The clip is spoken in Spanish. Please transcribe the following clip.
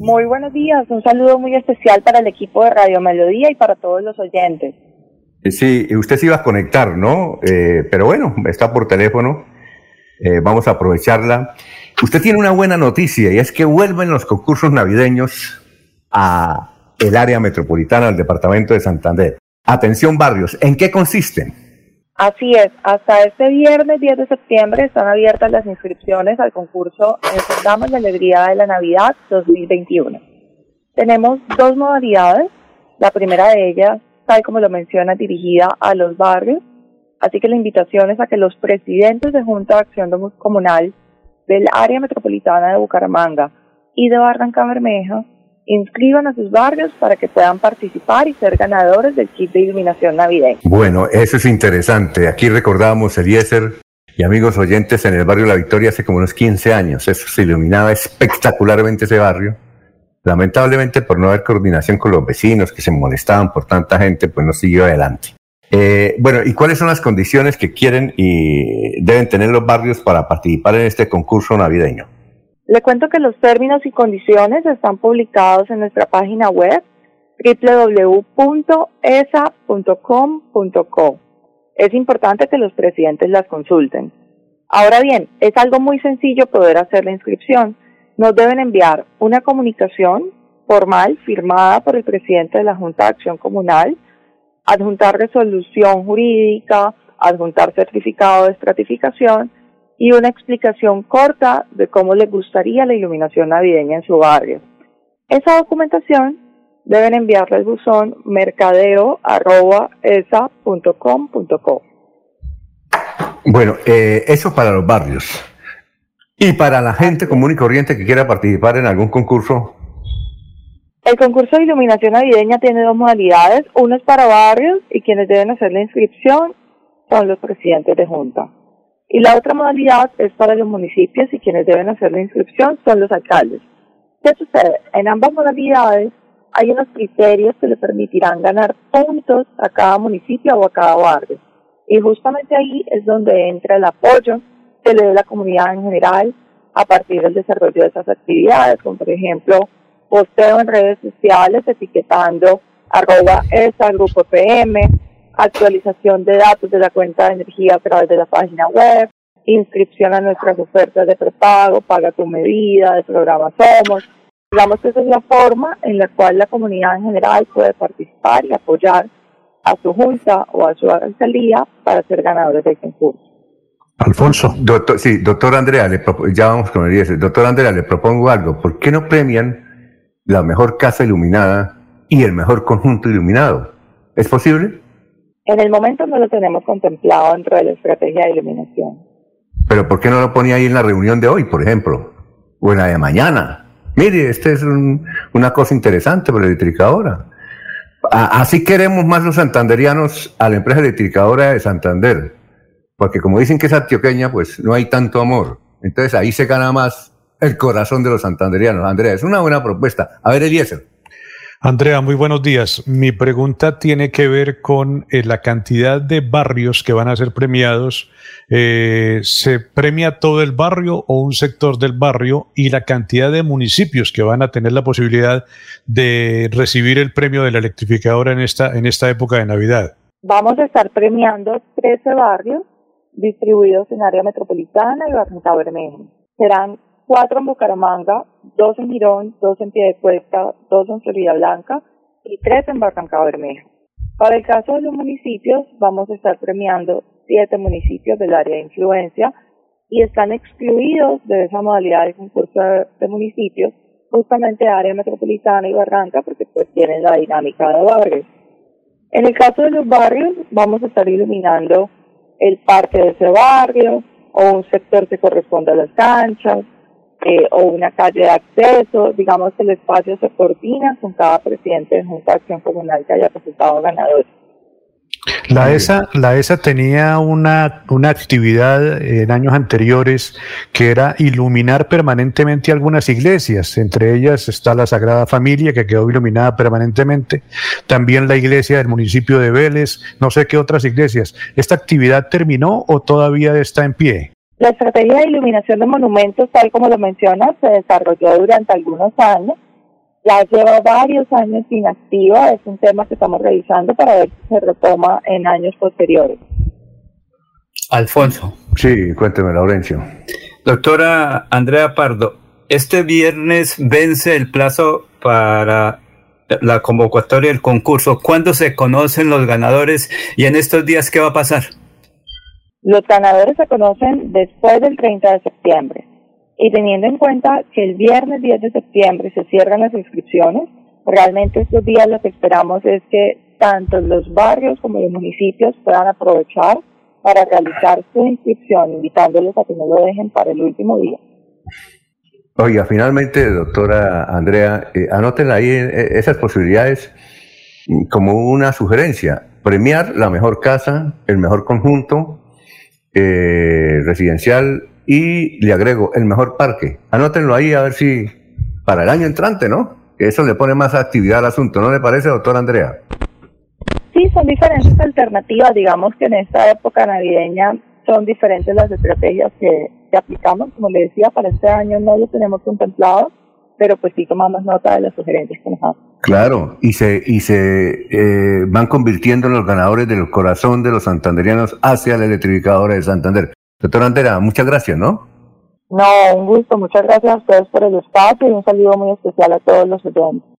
Muy buenos días, un saludo muy especial para el equipo de Radio Melodía y para todos los oyentes. Eh, sí, usted se iba a conectar, ¿no? Eh, pero bueno, está por teléfono, eh, vamos a aprovecharla. Usted tiene una buena noticia y es que vuelven los concursos navideños a el área metropolitana del departamento de Santander. Atención barrios, ¿en qué consisten? Así es, hasta este viernes 10 de septiembre están abiertas las inscripciones al concurso Encendamos la Alegría de la Navidad 2021. Tenemos dos modalidades, la primera de ellas, tal como lo menciona, dirigida a los barrios, así que la invitación es a que los presidentes de Junta de Acción Comunal del área metropolitana de Bucaramanga y de Barranca Bermeja inscriban a sus barrios para que puedan participar y ser ganadores del kit de iluminación navideña. Bueno, eso es interesante. Aquí recordábamos Eliezer y amigos oyentes en el barrio La Victoria hace como unos 15 años. Eso se iluminaba espectacularmente ese barrio. Lamentablemente por no haber coordinación con los vecinos que se molestaban por tanta gente, pues no siguió adelante. Eh, bueno, ¿y cuáles son las condiciones que quieren y deben tener los barrios para participar en este concurso navideño? Le cuento que los términos y condiciones están publicados en nuestra página web www.esa.com.co. Es importante que los presidentes las consulten. Ahora bien, es algo muy sencillo poder hacer la inscripción. Nos deben enviar una comunicación formal firmada por el presidente de la Junta de Acción Comunal, adjuntar resolución jurídica, adjuntar certificado de estratificación y una explicación corta de cómo le gustaría la iluminación navideña en su barrio. Esa documentación deben enviarla al buzón mercadeo.esa.com.co. Bueno, eh, eso para los barrios. Y para la gente común y corriente que quiera participar en algún concurso. El concurso de iluminación navideña tiene dos modalidades. Uno es para barrios y quienes deben hacer la inscripción son los presidentes de junta. Y la otra modalidad es para los municipios y quienes deben hacer la inscripción son los alcaldes. ¿Qué sucede? En ambas modalidades hay unos criterios que le permitirán ganar puntos a cada municipio o a cada barrio. Y justamente ahí es donde entra el apoyo que le dé la comunidad en general a partir del desarrollo de esas actividades, como por ejemplo posteo en redes sociales etiquetando arroba esa grupo PM, actualización de datos de la cuenta de energía a través de la página web, inscripción a nuestras ofertas de prepago, paga tu medida, de programa Somos. Digamos que esa es la forma en la cual la comunidad en general puede participar y apoyar a su junta o a su alcaldía para ser ganadores del concurso. Alfonso. Doctor, sí, doctor Andrea, le, ya vamos con el IES. Doctor Andrea, le propongo algo. ¿Por qué no premian la mejor casa iluminada y el mejor conjunto iluminado? ¿Es posible? En el momento no lo tenemos contemplado dentro de la estrategia de iluminación. Pero ¿por qué no lo ponía ahí en la reunión de hoy, por ejemplo? O en la de mañana. Mire, esta es una cosa interesante para la electricadora. así queremos más los santanderianos a la empresa electricadora de Santander. Porque como dicen que es antioqueña, pues no hay tanto amor. Entonces ahí se gana más el corazón de los santanderianos. Andrea, es una buena propuesta. A ver, Eliezer. Andrea, muy buenos días. Mi pregunta tiene que ver con eh, la cantidad de barrios que van a ser premiados. Eh, ¿Se premia todo el barrio o un sector del barrio y la cantidad de municipios que van a tener la posibilidad de recibir el premio de la electrificadora en esta, en esta época de Navidad? Vamos a estar premiando 13 barrios distribuidos en área metropolitana y Barranca Bermeja. Serán cuatro en Bucaramanga, dos en Girón, dos en Piedecuesta, dos en Florida Blanca y tres en Barranca Bermeja. Para el caso de los municipios, vamos a estar premiando siete municipios del área de influencia y están excluidos de esa modalidad de concurso de, municipios justamente área metropolitana y Barranca porque pues tienen la dinámica de barrios. En el caso de los barrios, vamos a estar iluminando el parque de ese barrio o un sector que corresponde a las canchas, eh, o una calle de acceso, digamos que el espacio se coordina con cada presidente de Junta de Acción Comunal que haya resultado ganador. La ESA, la ESA tenía una, una actividad en años anteriores que era iluminar permanentemente algunas iglesias. Entre ellas está la Sagrada Familia, que quedó iluminada permanentemente. También la iglesia del municipio de Vélez, no sé qué otras iglesias. ¿Esta actividad terminó o todavía está en pie? La estrategia de iluminación de monumentos, tal como lo menciona, se desarrolló durante algunos años ya lleva varios años inactiva, es un tema que estamos revisando para ver si se retoma en años posteriores. Alfonso. Sí, cuénteme, Laurencio. Doctora Andrea Pardo, este viernes vence el plazo para la convocatoria del concurso. ¿Cuándo se conocen los ganadores y en estos días qué va a pasar? Los ganadores se conocen después del 30 de septiembre. Y teniendo en cuenta que el viernes 10 de septiembre se cierran las inscripciones, realmente estos días lo que esperamos es que tanto los barrios como los municipios puedan aprovechar para realizar su inscripción, invitándolos a que no lo dejen para el último día. Oiga, finalmente, doctora Andrea, eh, anótenla ahí eh, esas posibilidades mm, como una sugerencia. Premiar la mejor casa, el mejor conjunto eh, residencial y le agrego el mejor parque. Anótenlo ahí a ver si para el año entrante, ¿no? Eso le pone más actividad al asunto, ¿no le parece, doctora Andrea? Sí, son diferentes alternativas. Digamos que en esta época navideña son diferentes las estrategias que, aplicamos. Como le decía, para este año no lo tenemos contemplado, pero pues sí tomamos nota de las sugerencias que nos hacen. Claro, y se, y se eh, van convirtiendo en los ganadores del corazón de los santanderianos hacia la electrificadora de Santander. Doctora Andrea, muchas gracias, ¿no? No, un gusto. Muchas gracias a ustedes por el espacio y un saludo muy especial a todos los oyentes.